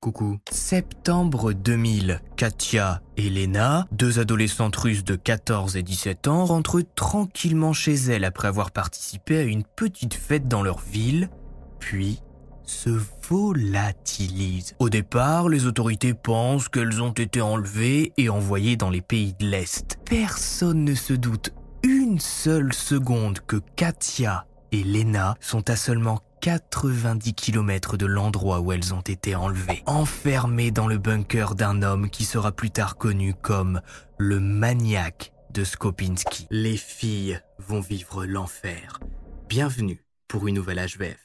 Coucou. Septembre 2000, Katia et Lena, deux adolescentes russes de 14 et 17 ans, rentrent tranquillement chez elles après avoir participé à une petite fête dans leur ville, puis se volatilisent. Au départ, les autorités pensent qu'elles ont été enlevées et envoyées dans les pays de l'Est. Personne ne se doute une seule seconde que Katia et Lena sont à seulement 90 km de l'endroit où elles ont été enlevées, enfermées dans le bunker d'un homme qui sera plus tard connu comme le maniaque de Skopinski. Les filles vont vivre l'enfer. Bienvenue pour une nouvelle HVF.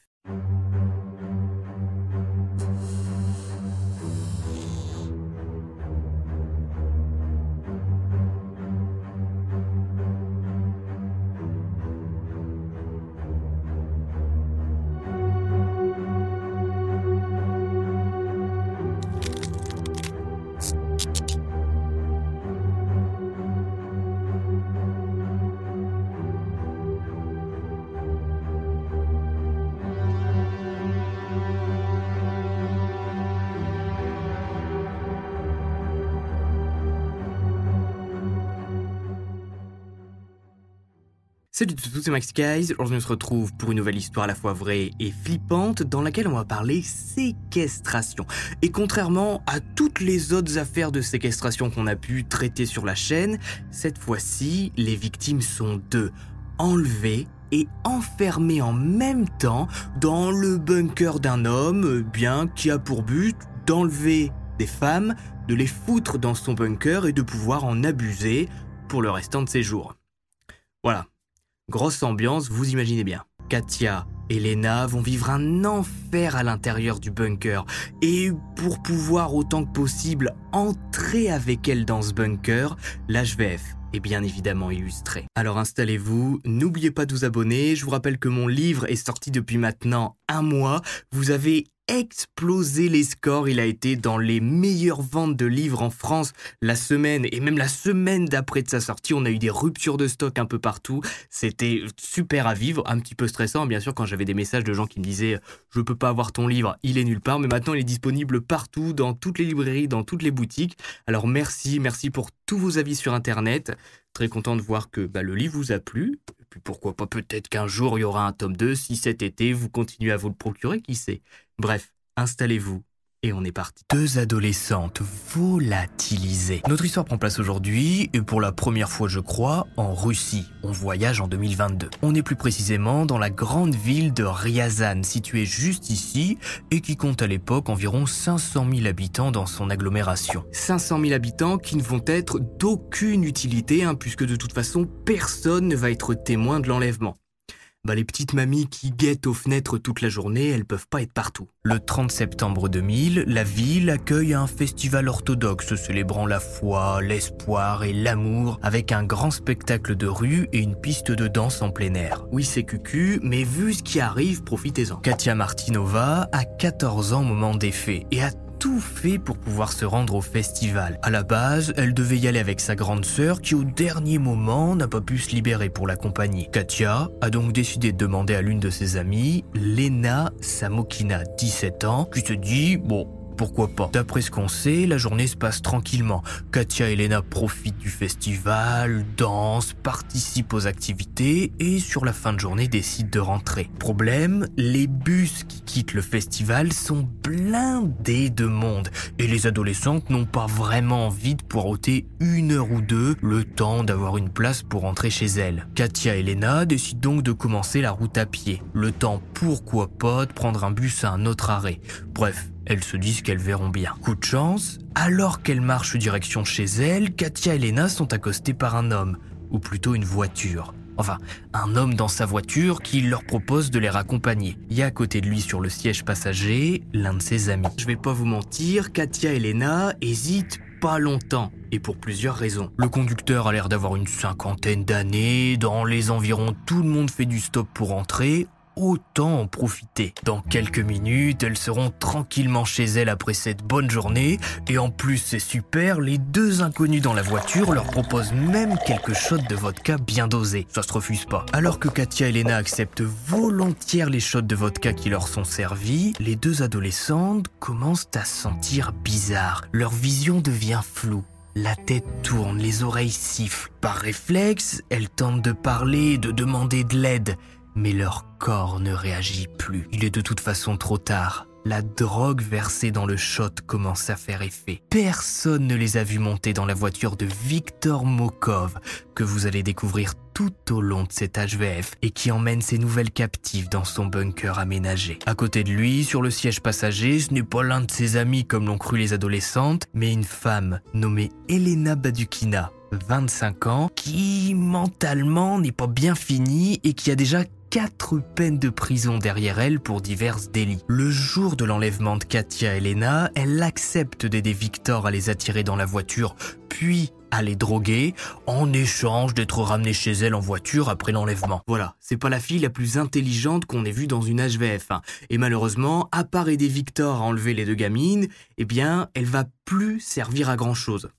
Tous, Max Guys. Aujourd'hui, on se retrouve pour une nouvelle histoire à la fois vraie et flippante dans laquelle on va parler séquestration. Et contrairement à toutes les autres affaires de séquestration qu'on a pu traiter sur la chaîne, cette fois-ci, les victimes sont deux, enlevées et enfermées en même temps dans le bunker d'un homme, bien qui a pour but d'enlever des femmes, de les foutre dans son bunker et de pouvoir en abuser pour le restant de ses jours. Voilà, Grosse ambiance, vous imaginez bien. Katia et Lena vont vivre un enfer à l'intérieur du bunker. Et pour pouvoir autant que possible entrer avec elles dans ce bunker, l'HVF est bien évidemment illustré. Alors installez-vous, n'oubliez pas de vous abonner, je vous rappelle que mon livre est sorti depuis maintenant un mois, vous avez explosé les scores. Il a été dans les meilleures ventes de livres en France la semaine et même la semaine d'après de sa sortie. On a eu des ruptures de stock un peu partout. C'était super à vivre, un petit peu stressant bien sûr quand j'avais des messages de gens qui me disaient je peux pas avoir ton livre, il est nulle part. Mais maintenant il est disponible partout, dans toutes les librairies, dans toutes les boutiques. Alors merci, merci pour tous vos avis sur internet. Très content de voir que bah, le livre vous a plu. Puis pourquoi pas peut-être qu'un jour il y aura un tome 2 si cet été vous continuez à vous le procurer, qui sait? Bref, installez-vous et on est parti. Deux adolescentes volatilisées. Notre histoire prend place aujourd'hui, et pour la première fois je crois, en Russie. On voyage en 2022. On est plus précisément dans la grande ville de Ryazan, située juste ici, et qui compte à l'époque environ 500 000 habitants dans son agglomération. 500 000 habitants qui ne vont être d'aucune utilité, hein, puisque de toute façon personne ne va être témoin de l'enlèvement. Bah, les petites mamies qui guettent aux fenêtres toute la journée, elles peuvent pas être partout. Le 30 septembre 2000, la ville accueille un festival orthodoxe célébrant la foi, l'espoir et l'amour avec un grand spectacle de rue et une piste de danse en plein air. Oui, c'est cucu, mais vu ce qui arrive, profitez-en. Katia Martinova a 14 ans moment des faits et a tout fait pour pouvoir se rendre au festival. À la base, elle devait y aller avec sa grande sœur qui au dernier moment n'a pas pu se libérer pour l'accompagner. Katia a donc décidé de demander à l'une de ses amies, Lena Samokina, 17 ans, qui se dit, bon, pourquoi pas? D'après ce qu'on sait, la journée se passe tranquillement. Katia et Lena profitent du festival, dansent, participent aux activités et sur la fin de journée décident de rentrer. Problème, les bus qui quittent le festival sont blindés de monde et les adolescentes n'ont pas vraiment envie de poireauter une heure ou deux le temps d'avoir une place pour rentrer chez elles. Katia et Lena décident donc de commencer la route à pied. Le temps pourquoi pas de prendre un bus à un autre arrêt. Bref, elles se disent qu'elles verront bien. Coup de chance, alors qu'elles marchent direction chez elles, Katia et Lena sont accostées par un homme, ou plutôt une voiture. Enfin, un homme dans sa voiture qui leur propose de les raccompagner. Il y a à côté de lui sur le siège passager l'un de ses amis. Je vais pas vous mentir, Katia et Lena hésitent pas longtemps, et pour plusieurs raisons. Le conducteur a l'air d'avoir une cinquantaine d'années, dans les environs tout le monde fait du stop pour entrer, autant en profiter. Dans quelques minutes, elles seront tranquillement chez elles après cette bonne journée, et en plus c'est super, les deux inconnus dans la voiture leur proposent même quelques shots de vodka bien dosés. Ça se refuse pas. Alors que Katia et Lena acceptent volontiers les shots de vodka qui leur sont servis, les deux adolescentes commencent à se sentir bizarres. Leur vision devient floue. La tête tourne, les oreilles sifflent. Par réflexe, elles tentent de parler, de demander de l'aide mais leur corps ne réagit plus. Il est de toute façon trop tard. La drogue versée dans le shot commence à faire effet. Personne ne les a vus monter dans la voiture de Victor Mokov, que vous allez découvrir tout au long de cet HVF et qui emmène ses nouvelles captives dans son bunker aménagé. À côté de lui, sur le siège passager, ce n'est pas l'un de ses amis comme l'ont cru les adolescentes, mais une femme nommée Elena Badukina, 25 ans, qui mentalement n'est pas bien finie et qui a déjà quatre peines de prison derrière elle pour divers délits. Le jour de l'enlèvement de Katia et Lena, elle accepte d'aider Victor à les attirer dans la voiture, puis à les droguer, en échange d'être ramenée chez elle en voiture après l'enlèvement. Voilà, c'est pas la fille la plus intelligente qu'on ait vue dans une HVF. Hein. Et malheureusement, à part aider Victor à enlever les deux gamines, eh bien, elle va plus servir à grand chose.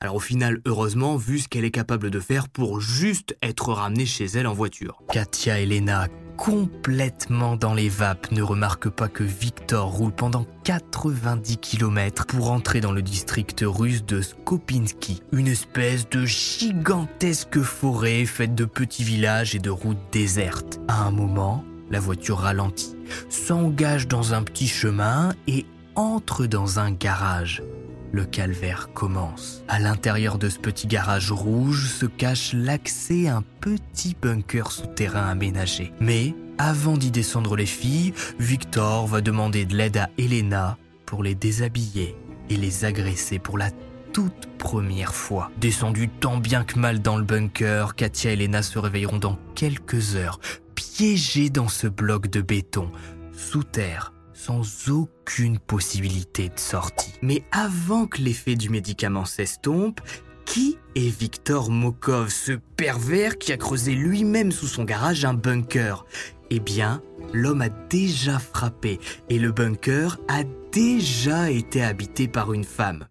Alors au final, heureusement, vu ce qu'elle est capable de faire pour juste être ramenée chez elle en voiture. Katia Elena, complètement dans les vapes, ne remarque pas que Victor roule pendant 90 km pour entrer dans le district russe de Skopinski, une espèce de gigantesque forêt faite de petits villages et de routes désertes. À un moment, la voiture ralentit, s'engage dans un petit chemin et entre dans un garage le calvaire commence. À l'intérieur de ce petit garage rouge se cache l'accès à un petit bunker souterrain aménagé. Mais avant d'y descendre les filles, Victor va demander de l'aide à Elena pour les déshabiller et les agresser pour la toute première fois. Descendu tant bien que mal dans le bunker, Katia et Elena se réveilleront dans quelques heures, piégées dans ce bloc de béton, sous terre, sans aucune possibilité de sortie. Mais avant que l'effet du médicament s'estompe, qui est Victor Mokov, ce pervers qui a creusé lui-même sous son garage un bunker? Eh bien, l'homme a déjà frappé et le bunker a déjà été habité par une femme.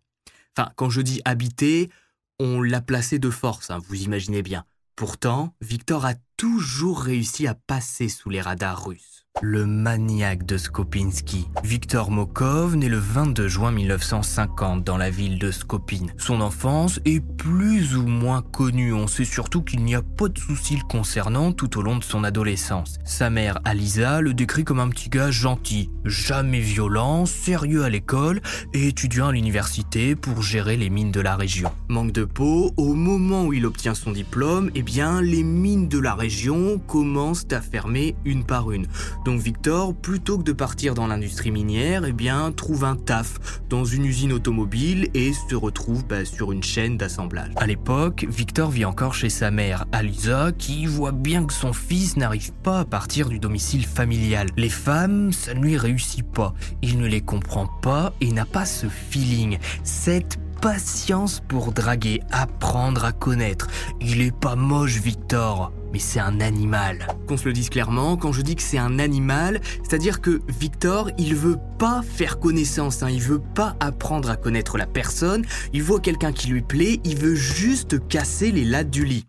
Enfin, quand je dis habité, on l'a placé de force, hein, vous imaginez bien. Pourtant, Victor a toujours réussi à passer sous les radars russes le maniaque de Skopinski. Victor Mokov naît le 22 juin 1950 dans la ville de Skopin. Son enfance est plus ou moins connue. On sait surtout qu'il n'y a pas de soucis le concernant tout au long de son adolescence. Sa mère, Alisa, le décrit comme un petit gars gentil, jamais violent, sérieux à l'école et étudiant à l'université pour gérer les mines de la région. Manque de peau, au moment où il obtient son diplôme, eh bien, les mines de la région commencent à fermer une par une. Donc Victor, plutôt que de partir dans l'industrie minière, eh bien, trouve un taf dans une usine automobile et se retrouve bah, sur une chaîne d'assemblage. À l'époque, Victor vit encore chez sa mère, Alisa, qui voit bien que son fils n'arrive pas à partir du domicile familial. Les femmes, ça ne lui réussit pas. Il ne les comprend pas et n'a pas ce feeling, cette patience pour draguer, apprendre à connaître. Il est pas moche, Victor c'est un animal. Qu'on se le dise clairement, quand je dis que c'est un animal, c'est-à-dire que Victor, il veut pas faire connaissance, hein, il veut pas apprendre à connaître la personne, il voit quelqu'un qui lui plaît, il veut juste casser les lattes du lit.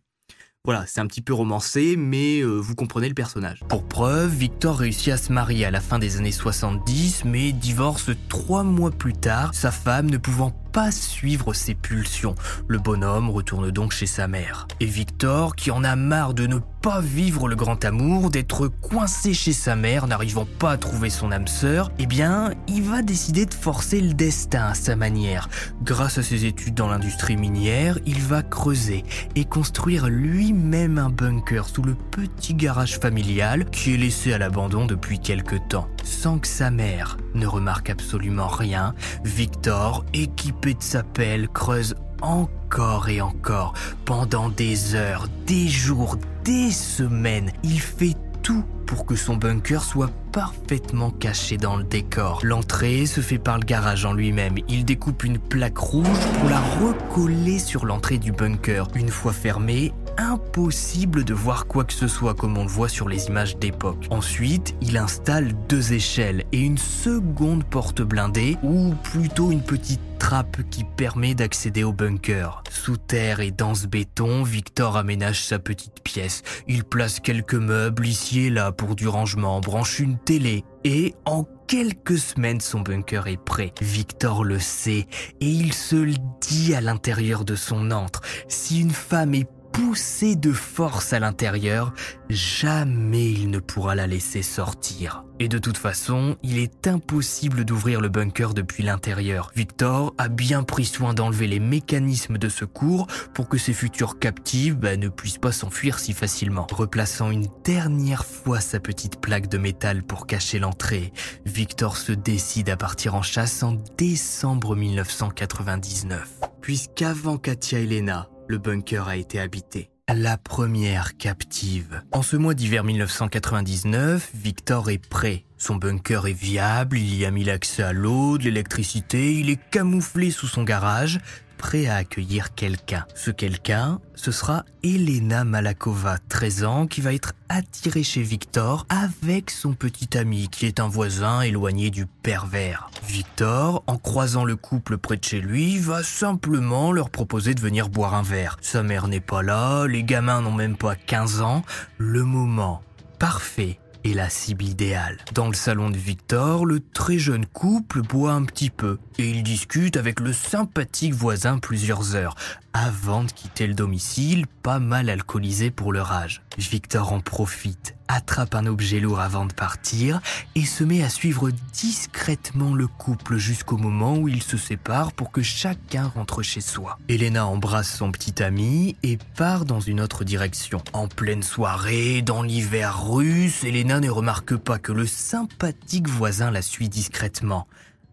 Voilà, c'est un petit peu romancé, mais euh, vous comprenez le personnage. Pour preuve, Victor réussit à se marier à la fin des années 70, mais divorce trois mois plus tard, sa femme ne pouvant pas suivre ses pulsions. Le bonhomme retourne donc chez sa mère. Et Victor, qui en a marre de ne pas vivre le grand amour, d'être coincé chez sa mère, n'arrivant pas à trouver son âme sœur, eh bien, il va décider de forcer le destin à sa manière. Grâce à ses études dans l'industrie minière, il va creuser et construire lui-même un bunker sous le petit garage familial qui est laissé à l'abandon depuis quelque temps. Sans que sa mère ne remarque absolument rien, Victor, équipé de sa pelle, creuse encore et encore, pendant des heures, des jours, des semaines. Il fait tout pour que son bunker soit parfaitement caché dans le décor. L'entrée se fait par le garage en lui-même. Il découpe une plaque rouge pour la recoller sur l'entrée du bunker. Une fois fermée, impossible de voir quoi que ce soit comme on le voit sur les images d'époque. Ensuite, il installe deux échelles et une seconde porte blindée, ou plutôt une petite trappe qui permet d'accéder au bunker. Sous terre et dans ce béton, Victor aménage sa petite pièce. Il place quelques meubles ici et là pour du rangement, branche une télé et en quelques semaines son bunker est prêt. Victor le sait et il se le dit à l'intérieur de son antre. Si une femme est poussée de force à l'intérieur, jamais il ne pourra la laisser sortir. Et de toute façon, il est impossible d'ouvrir le bunker depuis l'intérieur. Victor a bien pris soin d'enlever les mécanismes de secours pour que ses futures captives bah, ne puissent pas s'enfuir si facilement. Replaçant une dernière fois sa petite plaque de métal pour cacher l'entrée, Victor se décide à partir en chasse en décembre 1999. Puisqu'avant Katia Elena, le bunker a été habité. La première captive. En ce mois d'hiver 1999, Victor est prêt. Son bunker est viable, il y a mis l'accès à l'eau, de l'électricité, il est camouflé sous son garage, prêt à accueillir quelqu'un. Ce quelqu'un, ce sera Elena Malakova, 13 ans, qui va être attirée chez Victor avec son petit ami, qui est un voisin éloigné du pervers. Victor, en croisant le couple près de chez lui, va simplement leur proposer de venir boire un verre. Sa mère n'est pas là, les gamins n'ont même pas 15 ans, le moment parfait et la cible idéale. Dans le salon de Victor, le très jeune couple boit un petit peu et il discute avec le sympathique voisin plusieurs heures avant de quitter le domicile, pas mal alcoolisé pour leur âge. Victor en profite, attrape un objet lourd avant de partir et se met à suivre discrètement le couple jusqu'au moment où ils se séparent pour que chacun rentre chez soi. Elena embrasse son petit ami et part dans une autre direction. En pleine soirée, dans l'hiver russe, Elena ne remarque pas que le sympathique voisin la suit discrètement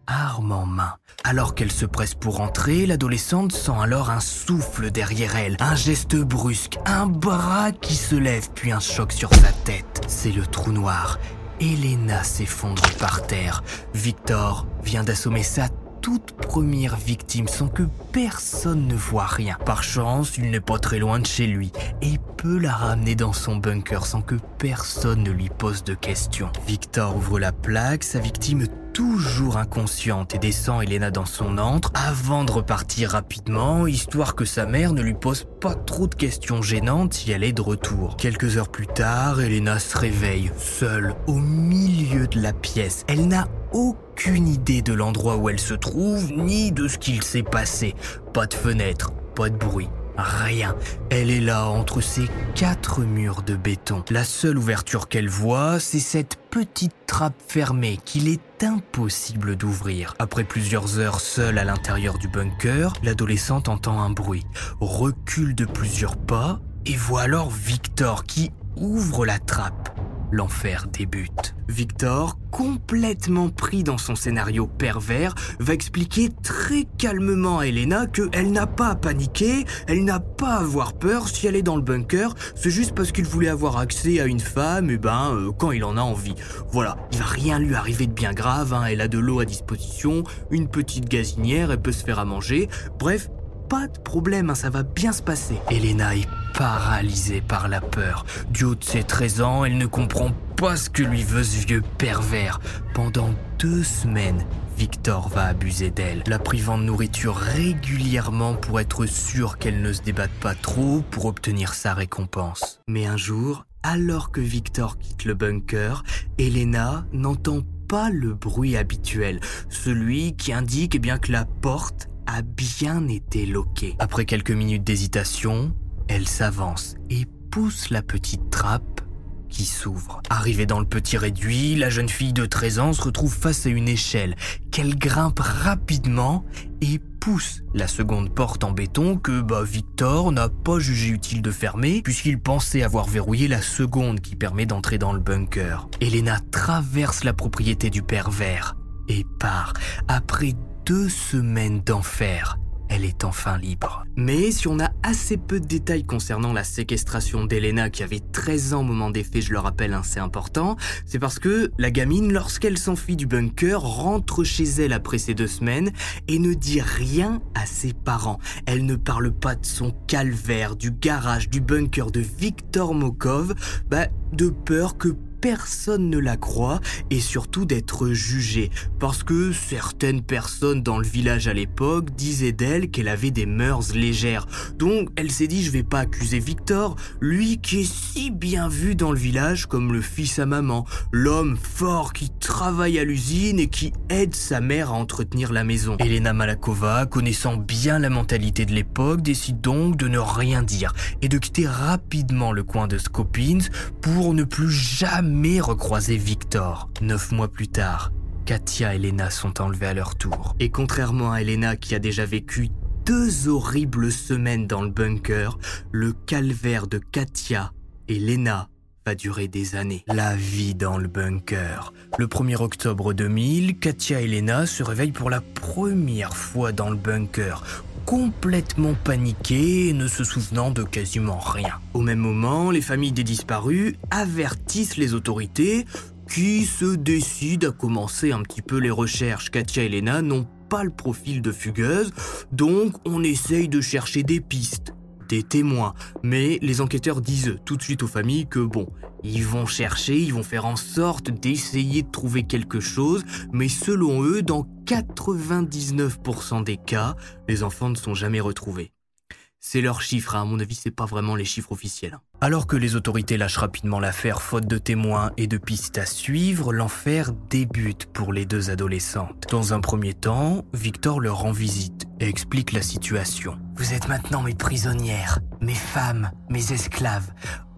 arme en main. Alors qu'elle se presse pour entrer, l'adolescente sent alors un souffle derrière elle, un geste brusque, un bras qui se lève puis un choc sur sa tête. C'est le trou noir. Elena s'effondre par terre. Victor vient d'assommer sa toute première victime sans que personne ne voit rien. Par chance, il n'est pas très loin de chez lui et peut la ramener dans son bunker sans que personne ne lui pose de questions. Victor ouvre la plaque, sa victime toujours inconsciente et descend Elena dans son antre avant de repartir rapidement, histoire que sa mère ne lui pose pas trop de questions gênantes si elle est de retour. Quelques heures plus tard, Elena se réveille, seule, au milieu de la pièce. Elle n'a aucune idée de l'endroit où elle se trouve, ni de ce qu'il s'est passé. Pas de fenêtre, pas de bruit. Rien. Elle est là entre ces quatre murs de béton. La seule ouverture qu'elle voit, c'est cette petite trappe fermée qu'il est impossible d'ouvrir. Après plusieurs heures seule à l'intérieur du bunker, l'adolescente entend un bruit, recule de plusieurs pas et voit alors Victor qui ouvre la trappe l'enfer débute. Victor, complètement pris dans son scénario pervers, va expliquer très calmement à Elena qu'elle n'a pas à paniquer, elle n'a pas à avoir peur si elle est dans le bunker, c'est juste parce qu'il voulait avoir accès à une femme, et ben euh, quand il en a envie. Voilà, il va rien lui arriver de bien grave, hein. elle a de l'eau à disposition, une petite gazinière, elle peut se faire à manger, bref, pas de problème, hein, ça va bien se passer. Elena est paralysée par la peur. Du haut de ses 13 ans, elle ne comprend pas ce que lui veut ce vieux pervers. Pendant deux semaines, Victor va abuser d'elle, la privant de nourriture régulièrement pour être sûr qu'elle ne se débatte pas trop pour obtenir sa récompense. Mais un jour, alors que Victor quitte le bunker, Elena n'entend pas le bruit habituel, celui qui indique eh bien que la porte a bien été loquée. Après quelques minutes d'hésitation, elle s'avance et pousse la petite trappe qui s'ouvre. Arrivée dans le petit réduit, la jeune fille de 13 ans se retrouve face à une échelle qu'elle grimpe rapidement et pousse la seconde porte en béton que bah, Victor n'a pas jugé utile de fermer puisqu'il pensait avoir verrouillé la seconde qui permet d'entrer dans le bunker. Elena traverse la propriété du pervers et part après deux semaines d'enfer, elle est enfin libre. Mais si on a assez peu de détails concernant la séquestration d'Elena qui avait 13 ans au moment des faits, je le rappelle, hein, c'est important, c'est parce que la gamine, lorsqu'elle s'enfuit du bunker, rentre chez elle après ces deux semaines et ne dit rien à ses parents. Elle ne parle pas de son calvaire, du garage, du bunker de Victor Mokov, bah, de peur que personne ne la croit et surtout d'être jugée parce que certaines personnes dans le village à l'époque disaient d'elle qu'elle avait des mœurs légères. Donc elle s'est dit je vais pas accuser Victor, lui qui est si bien vu dans le village comme le fils à maman, l'homme fort qui travaille à l'usine et qui aide sa mère à entretenir la maison. Elena Malakova, connaissant bien la mentalité de l'époque, décide donc de ne rien dire et de quitter rapidement le coin de Scopins pour ne plus jamais mais recroiser Victor. Neuf mois plus tard, Katia et Elena sont enlevées à leur tour. Et contrairement à Elena qui a déjà vécu deux horribles semaines dans le bunker, le calvaire de Katia et Lena va durer des années. La vie dans le bunker. Le 1er octobre 2000, Katia et Lena se réveillent pour la première fois dans le bunker, complètement paniqués et ne se souvenant de quasiment rien. Au même moment, les familles des disparus avertissent les autorités qui se décident à commencer un petit peu les recherches. Katia et Lena n'ont pas le profil de fugueuse, donc on essaye de chercher des pistes des témoins. Mais les enquêteurs disent tout de suite aux familles que bon, ils vont chercher, ils vont faire en sorte d'essayer de trouver quelque chose, mais selon eux, dans 99% des cas, les enfants ne sont jamais retrouvés. C'est leurs chiffres, hein. à mon avis, c'est pas vraiment les chiffres officiels. Alors que les autorités lâchent rapidement l'affaire faute de témoins et de pistes à suivre, l'enfer débute pour les deux adolescentes. Dans un premier temps, Victor leur rend visite et explique la situation. Vous êtes maintenant mes prisonnières, mes femmes, mes esclaves.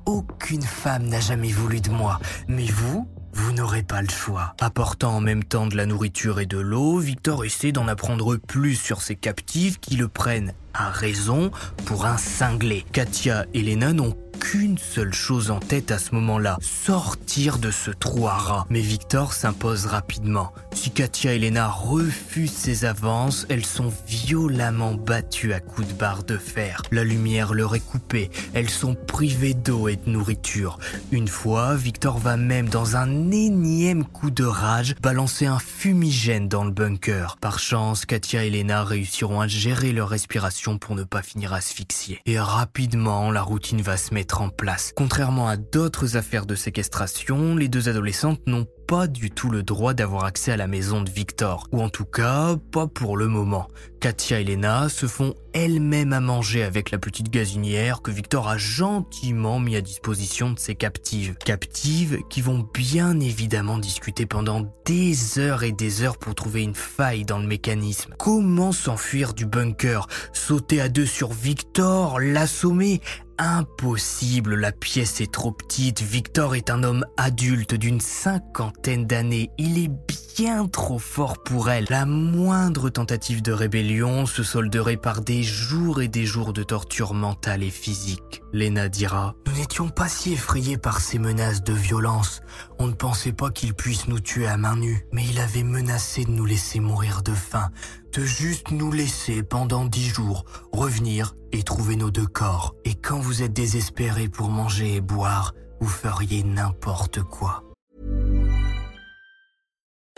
Aucune femme n'a jamais voulu de moi, mais vous, vous n'aurez pas le choix. Apportant en même temps de la nourriture et de l'eau, Victor essaie d'en apprendre plus sur ses captives qui le prennent à raison pour un cinglé. Katia et Lena n'ont qu'une seule chose en tête à ce moment-là, sortir de ce trou à rats. Mais Victor s'impose rapidement. Si Katia et Lena refusent ses avances, elles sont violemment battues à coups de barre de fer. La lumière leur est coupée, elles sont privées d'eau et de nourriture. Une fois, Victor va même dans un énième coup de rage balancer un fumigène dans le bunker. Par chance, Katia et Lena réussiront à gérer leur respiration pour ne pas finir asphyxiées. Et rapidement, la routine va se en place. Contrairement à d'autres affaires de séquestration, les deux adolescentes n'ont pas du tout le droit d'avoir accès à la maison de Victor, ou en tout cas pas pour le moment. Katia et Lena se font elles-mêmes à manger avec la petite gazinière que Victor a gentiment mis à disposition de ses captives. Captives qui vont bien évidemment discuter pendant des heures et des heures pour trouver une faille dans le mécanisme. Comment s'enfuir du bunker? Sauter à deux sur Victor? L'assommer? Impossible, la pièce est trop petite. Victor est un homme adulte d'une cinquantaine d'années. Il est bien trop fort pour elle. La moindre tentative de rébellion se solderait par des jours et des jours de torture mentale et physique. Lena dira Nous n'étions pas si effrayés par ces menaces de violence. On ne pensait pas qu'il puisse nous tuer à main nue. Mais il avait menacé de nous laisser mourir de faim de juste nous laisser pendant dix jours revenir et trouver nos deux corps. Et quand vous êtes désespéré pour manger et boire, vous feriez n'importe quoi.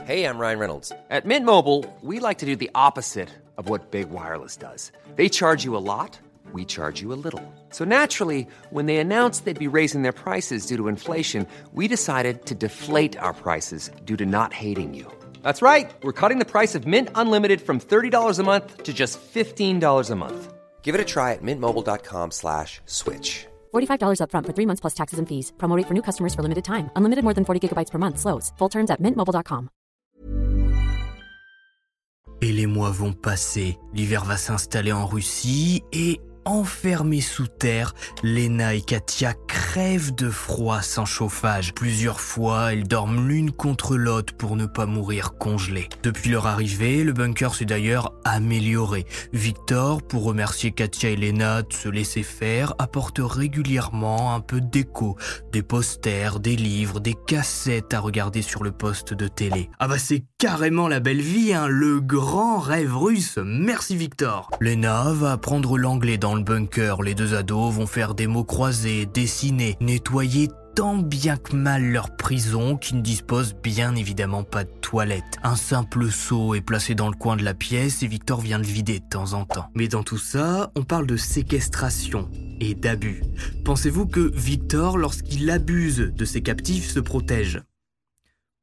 Hey, I'm Ryan Reynolds. At Mint Mobile, we like to do the opposite of what Big Wireless does. They charge you a lot, we charge you a little. So naturally, when they announced they'd be raising their prices due to inflation, we decided to deflate our prices due to not hating you. That's right. We're cutting the price of Mint Unlimited from $30 a month to just $15 a month. Give it a try at mintmobile.com slash switch. $45 upfront for three months plus taxes and fees. Promote for new customers for limited time. Unlimited more than 40 gigabytes per month. Slows. Full terms at mintmobile.com. Et les mois vont passer. L'hiver va s'installer en Russie et Enfermées sous terre, Lena et Katia crèvent de froid sans chauffage. Plusieurs fois, elles dorment l'une contre l'autre pour ne pas mourir congelées. Depuis leur arrivée, le bunker s'est d'ailleurs amélioré. Victor, pour remercier Katia et Lena de se laisser faire, apporte régulièrement un peu d'écho, des posters, des livres, des cassettes à regarder sur le poste de télé. Ah bah c'est carrément la belle vie, hein, le grand rêve russe. Merci Victor. Lena va apprendre l'anglais dans le bunker. Les deux ados vont faire des mots croisés, dessiner, nettoyer tant bien que mal leur prison qui ne dispose bien évidemment pas de toilette. Un simple seau est placé dans le coin de la pièce et Victor vient le vider de temps en temps. Mais dans tout ça, on parle de séquestration et d'abus. Pensez-vous que Victor, lorsqu'il abuse de ses captifs, se protège?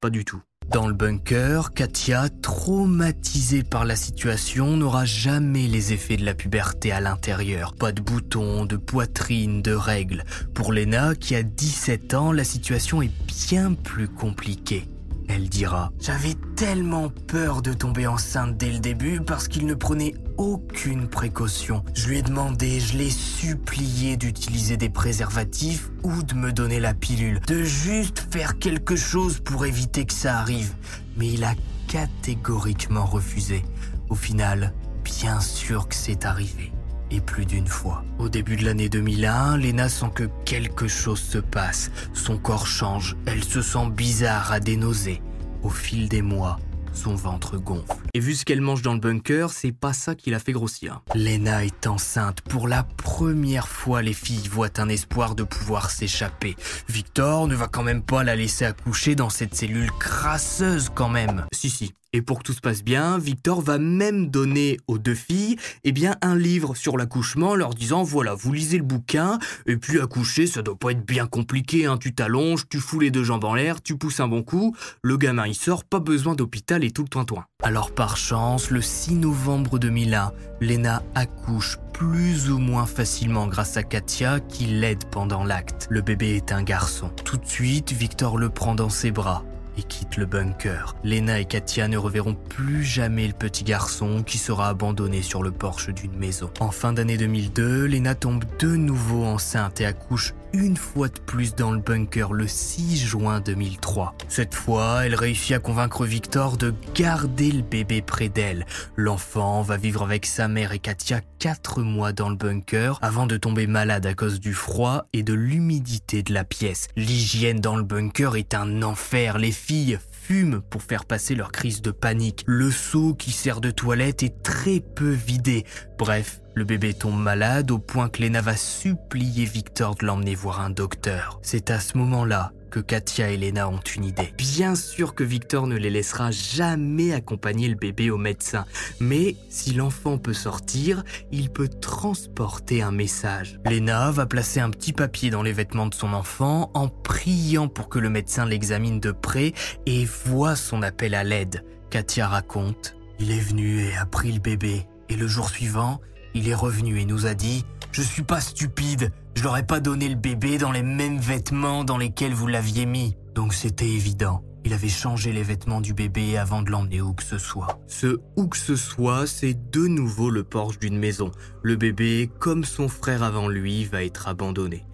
Pas du tout. Dans le bunker, Katia, traumatisée par la situation, n'aura jamais les effets de la puberté à l'intérieur. Pas de boutons, de poitrine, de règles. Pour Lena, qui a 17 ans, la situation est bien plus compliquée. Elle dira ⁇ J'avais tellement peur de tomber enceinte dès le début parce qu'il ne prenait aucune précaution. Je lui ai demandé, je l'ai supplié d'utiliser des préservatifs ou de me donner la pilule, de juste faire quelque chose pour éviter que ça arrive. Mais il a catégoriquement refusé. Au final, bien sûr que c'est arrivé et plus d'une fois. Au début de l'année 2001, Lena sent que quelque chose se passe. Son corps change, elle se sent bizarre, à des nausées. Au fil des mois, son ventre gonfle. Et vu ce qu'elle mange dans le bunker, c'est pas ça qui l'a fait grossir. Lena est enceinte. Pour la première fois, les filles voient un espoir de pouvoir s'échapper. Victor ne va quand même pas la laisser accoucher dans cette cellule crasseuse quand même. Si si, et pour que tout se passe bien, Victor va même donner aux deux filles eh un livre sur l'accouchement, leur disant voilà, vous lisez le bouquin, et puis accoucher, ça doit pas être bien compliqué, hein. tu t'allonges, tu fous les deux jambes en l'air, tu pousses un bon coup, le gamin il sort, pas besoin d'hôpital et tout le toin-toin. Alors par chance, le 6 novembre 2001, Lena accouche plus ou moins facilement grâce à Katia qui l'aide pendant l'acte. Le bébé est un garçon. Tout de suite, Victor le prend dans ses bras et quitte le bunker. Lena et Katia ne reverront plus jamais le petit garçon qui sera abandonné sur le porche d'une maison. En fin d'année 2002, Lena tombe de nouveau enceinte et accouche une fois de plus dans le bunker le 6 juin 2003. Cette fois, elle réussit à convaincre Victor de garder le bébé près d'elle. L'enfant va vivre avec sa mère et Katia 4 mois dans le bunker avant de tomber malade à cause du froid et de l'humidité de la pièce. L'hygiène dans le bunker est un enfer. Les filles fument pour faire passer leur crise de panique. Le seau qui sert de toilette est très peu vidé. Bref, le bébé tombe malade au point que Lena va supplier Victor de l'emmener voir un docteur. C'est à ce moment-là que Katia et Lena ont une idée. Bien sûr que Victor ne les laissera jamais accompagner le bébé au médecin, mais si l'enfant peut sortir, il peut transporter un message. Lena va placer un petit papier dans les vêtements de son enfant en priant pour que le médecin l'examine de près et voit son appel à l'aide. Katia raconte, il est venu et a pris le bébé, et le jour suivant, il est revenu et nous a dit Je suis pas stupide, je leur ai pas donné le bébé dans les mêmes vêtements dans lesquels vous l'aviez mis. Donc c'était évident. Il avait changé les vêtements du bébé avant de l'emmener où que ce soit. Ce où que ce soit, c'est de nouveau le porche d'une maison. Le bébé, comme son frère avant lui, va être abandonné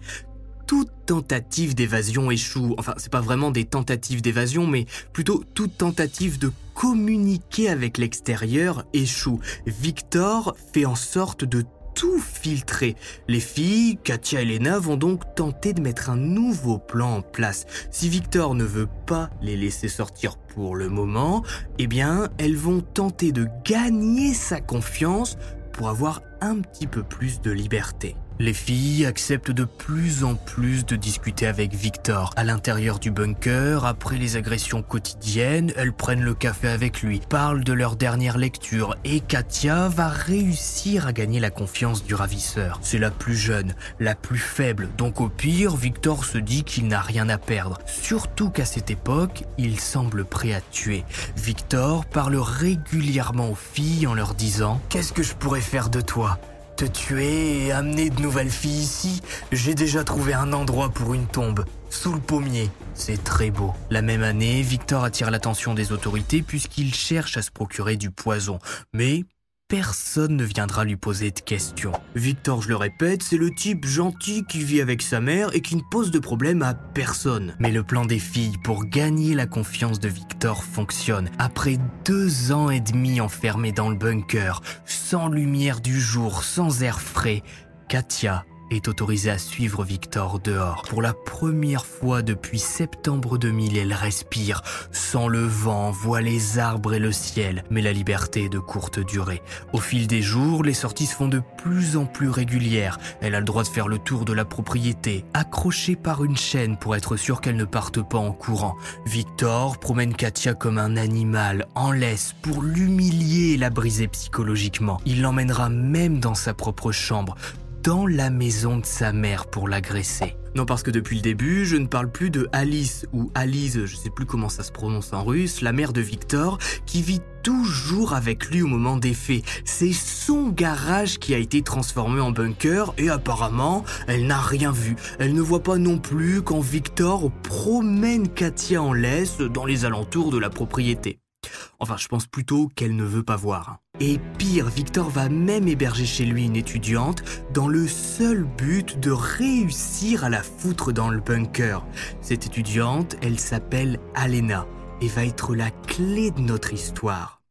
toute tentative d'évasion échoue. Enfin, c'est pas vraiment des tentatives d'évasion, mais plutôt toute tentative de communiquer avec l'extérieur échoue. Victor fait en sorte de tout filtrer. Les filles, Katia et Lena, vont donc tenter de mettre un nouveau plan en place. Si Victor ne veut pas les laisser sortir pour le moment, eh bien, elles vont tenter de gagner sa confiance pour avoir un petit peu plus de liberté. Les filles acceptent de plus en plus de discuter avec Victor. À l'intérieur du bunker, après les agressions quotidiennes, elles prennent le café avec lui, parlent de leur dernière lecture et Katia va réussir à gagner la confiance du ravisseur. C'est la plus jeune, la plus faible, donc au pire, Victor se dit qu'il n'a rien à perdre. Surtout qu'à cette époque, il semble prêt à tuer. Victor parle régulièrement aux filles en leur disant ⁇ Qu'est-ce que je pourrais faire de toi ?⁇ te tuer et amener de nouvelles filles ici, j'ai déjà trouvé un endroit pour une tombe, sous le pommier. C'est très beau. La même année, Victor attire l'attention des autorités puisqu'il cherche à se procurer du poison. Mais personne ne viendra lui poser de questions. Victor, je le répète, c'est le type gentil qui vit avec sa mère et qui ne pose de problème à personne. Mais le plan des filles pour gagner la confiance de Victor fonctionne. Après deux ans et demi enfermé dans le bunker, sans lumière du jour, sans air frais, Katia est autorisée à suivre Victor dehors. Pour la première fois depuis septembre 2000, elle respire, sent le vent, voit les arbres et le ciel, mais la liberté est de courte durée. Au fil des jours, les sorties se font de plus en plus régulières. Elle a le droit de faire le tour de la propriété, accrochée par une chaîne pour être sûre qu'elle ne parte pas en courant. Victor promène Katia comme un animal, en laisse, pour l'humilier et la briser psychologiquement. Il l'emmènera même dans sa propre chambre, dans la maison de sa mère pour l'agresser. Non, parce que depuis le début, je ne parle plus de Alice ou Alice, je sais plus comment ça se prononce en russe, la mère de Victor, qui vit toujours avec lui au moment des faits. C'est son garage qui a été transformé en bunker et apparemment, elle n'a rien vu. Elle ne voit pas non plus quand Victor promène Katia en laisse dans les alentours de la propriété. Enfin, je pense plutôt qu'elle ne veut pas voir. Et pire, Victor va même héberger chez lui une étudiante dans le seul but de réussir à la foutre dans le bunker. Cette étudiante, elle s'appelle Alena et va être la clé de notre histoire.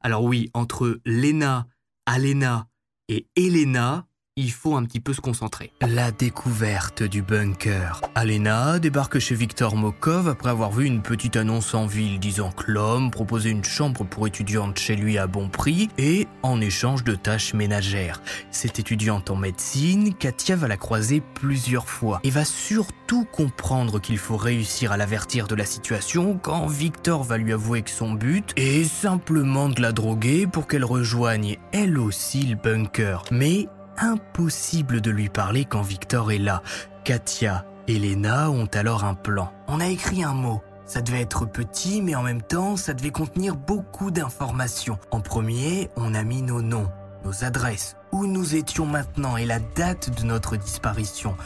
Alors oui, entre Lena, Alena et Elena, il faut un petit peu se concentrer. La découverte du bunker. Alena débarque chez Victor Mokov après avoir vu une petite annonce en ville disant que l'homme proposait une chambre pour étudiante chez lui à bon prix et en échange de tâches ménagères. Cette étudiante en médecine, Katia va la croiser plusieurs fois et va surtout comprendre qu'il faut réussir à l'avertir de la situation quand Victor va lui avouer que son but est simplement de la droguer pour qu'elle rejoigne elle aussi le bunker. Mais impossible de lui parler quand Victor est là. Katia et Lena ont alors un plan. On a écrit un mot. Ça devait être petit, mais en même temps, ça devait contenir beaucoup d'informations. En premier, on a mis nos noms, nos adresses, où nous étions maintenant et la date de notre disparition.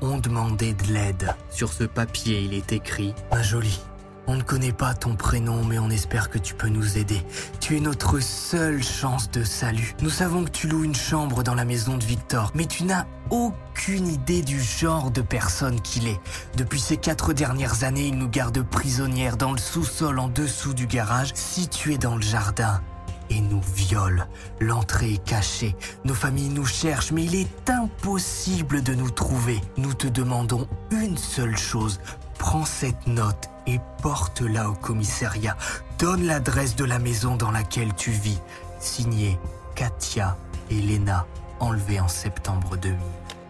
On demandait de l'aide. Sur ce papier, il est écrit Un joli, on ne connaît pas ton prénom, mais on espère que tu peux nous aider. Tu es notre seule chance de salut. Nous savons que tu loues une chambre dans la maison de Victor, mais tu n'as aucune idée du genre de personne qu'il est. Depuis ces quatre dernières années, il nous garde prisonnières dans le sous-sol en dessous du garage, situé dans le jardin et nous viole. L'entrée est cachée. Nos familles nous cherchent, mais il est impossible de nous trouver. Nous te demandons une seule chose. Prends cette note et porte-la au commissariat. Donne l'adresse de la maison dans laquelle tu vis. Signé Katia et Lena, enlevés en septembre 2000.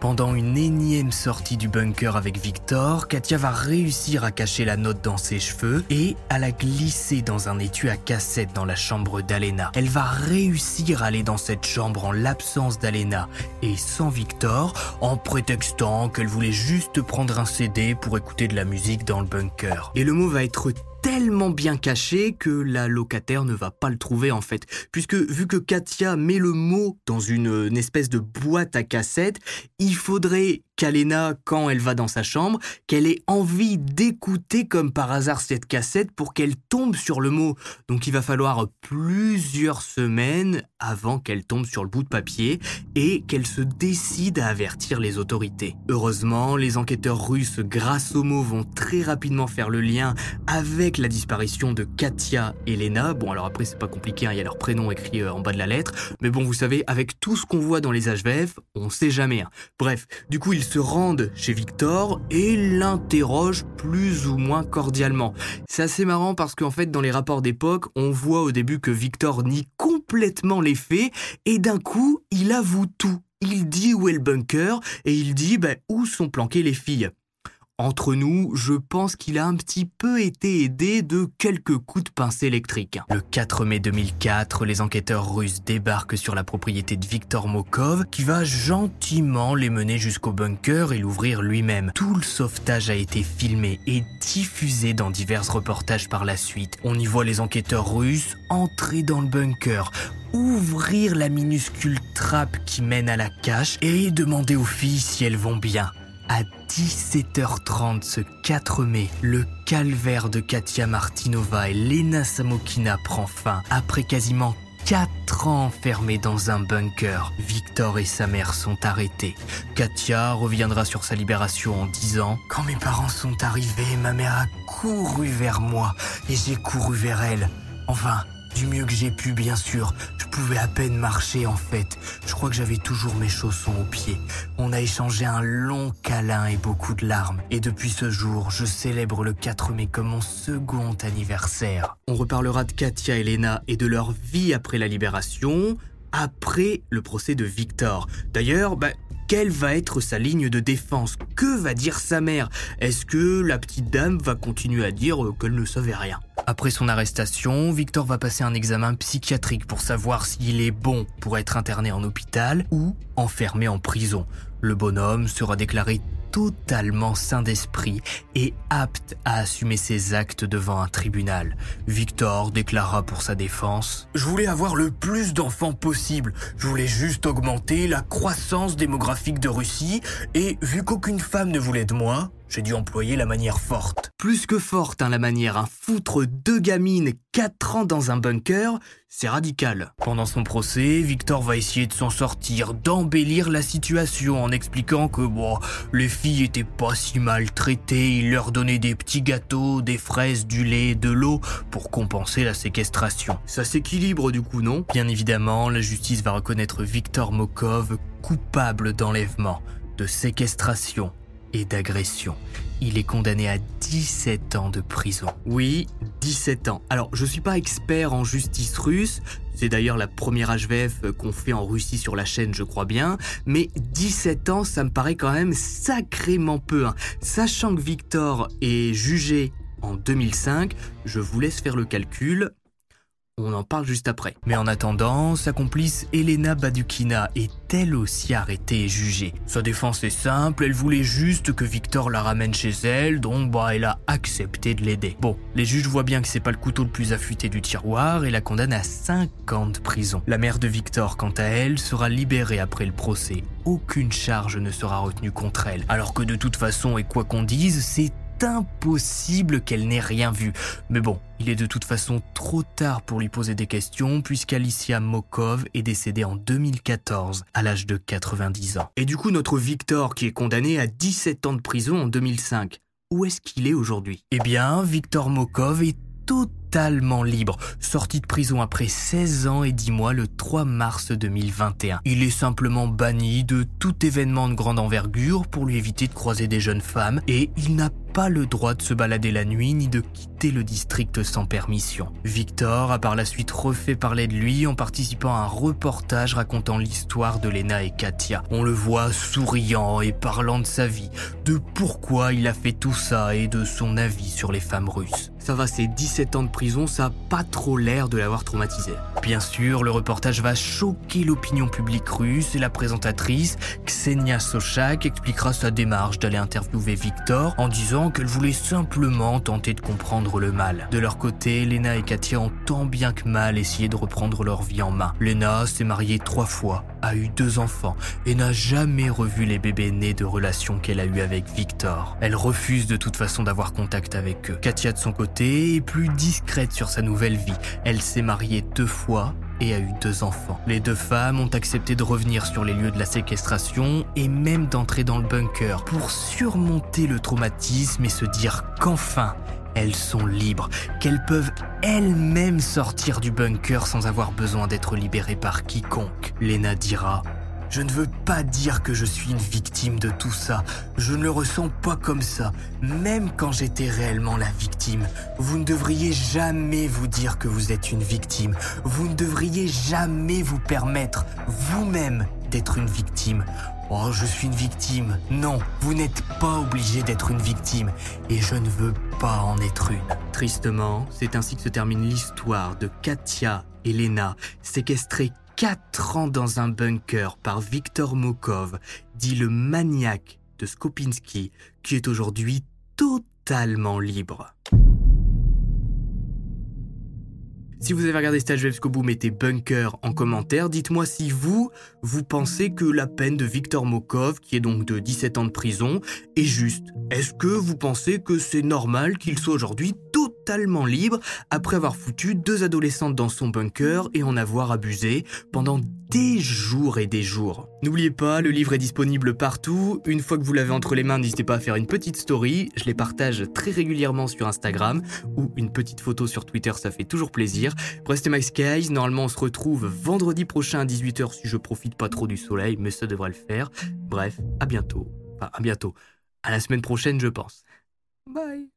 Pendant une énième sortie du bunker avec Victor, Katia va réussir à cacher la note dans ses cheveux et à la glisser dans un étui à cassette dans la chambre d'Alena. Elle va réussir à aller dans cette chambre en l'absence d'Alena et sans Victor, en prétextant qu'elle voulait juste prendre un CD pour écouter de la musique dans le bunker. Et le mot va être tellement bien caché que la locataire ne va pas le trouver en fait. Puisque vu que Katia met le mot dans une, espèce de boîte à cassette, il faudrait qu'Alena, quand elle va dans sa chambre, qu'elle ait envie d'écouter comme par hasard cette cassette pour qu'elle tombe sur le mot. Donc il va falloir plusieurs semaines avant qu'elle tombe sur le bout de papier et qu'elle se décide à avertir les autorités. Heureusement, les enquêteurs russes, grâce au mot, vont très rapidement faire le lien avec la disparition de Katia et Lena. Bon, alors après, c'est pas compliqué, hein, il y a leur prénom écrit euh, en bas de la lettre. Mais bon, vous savez, avec tout ce qu'on voit dans les HVF, on sait jamais. Hein. Bref, du coup, ils se rendent chez Victor et l'interrogent plus ou moins cordialement. C'est assez marrant parce qu'en fait, dans les rapports d'époque, on voit au début que Victor nie complètement les faits et d'un coup, il avoue tout. Il dit où est le bunker et il dit bah, où sont planquées les filles. Entre nous, je pense qu'il a un petit peu été aidé de quelques coups de pince électrique. Le 4 mai 2004, les enquêteurs russes débarquent sur la propriété de Viktor Mokov, qui va gentiment les mener jusqu'au bunker et l'ouvrir lui-même. Tout le sauvetage a été filmé et diffusé dans divers reportages par la suite. On y voit les enquêteurs russes entrer dans le bunker, ouvrir la minuscule trappe qui mène à la cache et demander aux filles si elles vont bien. À 17h30 ce 4 mai, le calvaire de Katia Martinova et Lena Samokina prend fin après quasiment 4 ans enfermés dans un bunker. Victor et sa mère sont arrêtés. Katia reviendra sur sa libération en disant Quand mes parents sont arrivés, ma mère a couru vers moi et j'ai couru vers elle. Enfin, Du mieux que j'ai pu, bien sûr. Je pouvais à peine marcher en fait. Je crois que j'avais toujours mes chaussons aux pieds. On a échangé un long câlin et beaucoup de larmes. Et depuis ce jour, je célèbre le 4 mai comme mon second anniversaire. On reparlera de Katia et Lena et de leur vie après la libération, après le procès de Victor. D'ailleurs, bah, quelle va être sa ligne de défense? Que va dire sa mère? Est-ce que la petite dame va continuer à dire euh, qu'elle ne savait rien? Après son arrestation, Victor va passer un examen psychiatrique pour savoir s'il est bon pour être interné en hôpital ou enfermé en prison. Le bonhomme sera déclaré totalement sain d'esprit et apte à assumer ses actes devant un tribunal. Victor déclara pour sa défense Je voulais avoir le plus d'enfants possible. Je voulais juste augmenter la croissance démographique de Russie et vu qu'aucune femme ne voulait de moi, j'ai dû employer la manière forte. Plus que forte, hein, la manière. Un foutre deux gamines, quatre ans dans un bunker, c'est radical. Pendant son procès, Victor va essayer de s'en sortir, d'embellir la situation en expliquant que bon, les filles étaient pas si mal traitées, il leur donnait des petits gâteaux, des fraises, du lait, de l'eau pour compenser la séquestration. Ça s'équilibre du coup, non? Bien évidemment, la justice va reconnaître Victor Mokov coupable d'enlèvement, de séquestration et d'agression. Il est condamné à 17 ans de prison. Oui, 17 ans. Alors, je suis pas expert en justice russe, c'est d'ailleurs la première HVF qu'on fait en Russie sur la chaîne, je crois bien, mais 17 ans, ça me paraît quand même sacrément peu. Hein. Sachant que Victor est jugé en 2005, je vous laisse faire le calcul, on en parle juste après. Mais en attendant, sa complice Elena Badukina est elle aussi arrêtée et jugée. Sa défense est simple, elle voulait juste que Victor la ramène chez elle, donc bah elle a accepté de l'aider. Bon, les juges voient bien que c'est pas le couteau le plus affûté du tiroir et la condamnent à 5 ans de prison. La mère de Victor, quant à elle, sera libérée après le procès. Aucune charge ne sera retenue contre elle. Alors que de toute façon, et quoi qu'on dise, c'est impossible qu'elle n'ait rien vu. Mais bon, il est de toute façon trop tard pour lui poser des questions puisqu'Alicia Mokov est décédée en 2014 à l'âge de 90 ans. Et du coup, notre Victor qui est condamné à 17 ans de prison en 2005, où est-ce qu'il est aujourd'hui? Eh bien, Victor Mokov est totalement libre, sorti de prison après 16 ans et 10 mois le 3 mars 2021. Il est simplement banni de tout événement de grande envergure pour lui éviter de croiser des jeunes femmes et il n'a pas le droit de se balader la nuit ni de quitter le district sans permission. Victor a par la suite refait parler de lui en participant à un reportage racontant l'histoire de Lena et Katia. On le voit souriant et parlant de sa vie, de pourquoi il a fait tout ça et de son avis sur les femmes russes. Ça va, ses 17 ans de prison, ça a pas trop l'air de l'avoir traumatisé. Bien sûr, le reportage va choquer l'opinion publique russe et la présentatrice, Ksenia Sochak, expliquera sa démarche d'aller interviewer Victor en disant qu'elle voulait simplement tenter de comprendre le mal. De leur côté, Lena et Katia ont tant bien que mal essayé de reprendre leur vie en main. Lena s'est mariée trois fois, a eu deux enfants et n'a jamais revu les bébés nés de relations qu'elle a eues avec Victor. Elle refuse de toute façon d'avoir contact avec eux. Katia de son côté est plus discrète sur sa nouvelle vie. Elle s'est mariée deux fois et a eu deux enfants. Les deux femmes ont accepté de revenir sur les lieux de la séquestration et même d'entrer dans le bunker pour surmonter le traumatisme et se dire qu'enfin, elles sont libres, qu'elles peuvent elles-mêmes sortir du bunker sans avoir besoin d'être libérées par quiconque. Lena dira je ne veux pas dire que je suis une victime de tout ça. Je ne le ressens pas comme ça. Même quand j'étais réellement la victime. Vous ne devriez jamais vous dire que vous êtes une victime. Vous ne devriez jamais vous permettre vous-même d'être une victime. Oh, je suis une victime. Non, vous n'êtes pas obligé d'être une victime. Et je ne veux pas en être une. Tristement, c'est ainsi que se termine l'histoire de Katia et Lena, séquestrées 4 ans dans un bunker par Viktor Mokov, dit le maniaque de Skopinski, qui est aujourd'hui totalement libre. Si vous avez regardé Stage Web mettez bunker en commentaire. Dites-moi si vous, vous pensez que la peine de Viktor Mokov, qui est donc de 17 ans de prison, est juste. Est-ce que vous pensez que c'est normal qu'il soit aujourd'hui totalement libre après avoir foutu deux adolescentes dans son bunker et en avoir abusé pendant des jours et des jours. N'oubliez pas, le livre est disponible partout. Une fois que vous l'avez entre les mains, n'hésitez pas à faire une petite story. Je les partage très régulièrement sur Instagram ou une petite photo sur Twitter, ça fait toujours plaisir. C'était Max Guys. Normalement, on se retrouve vendredi prochain à 18h si je profite pas trop du soleil, mais ça devrait le faire. Bref, à bientôt. Enfin, à bientôt. À la semaine prochaine, je pense. Bye.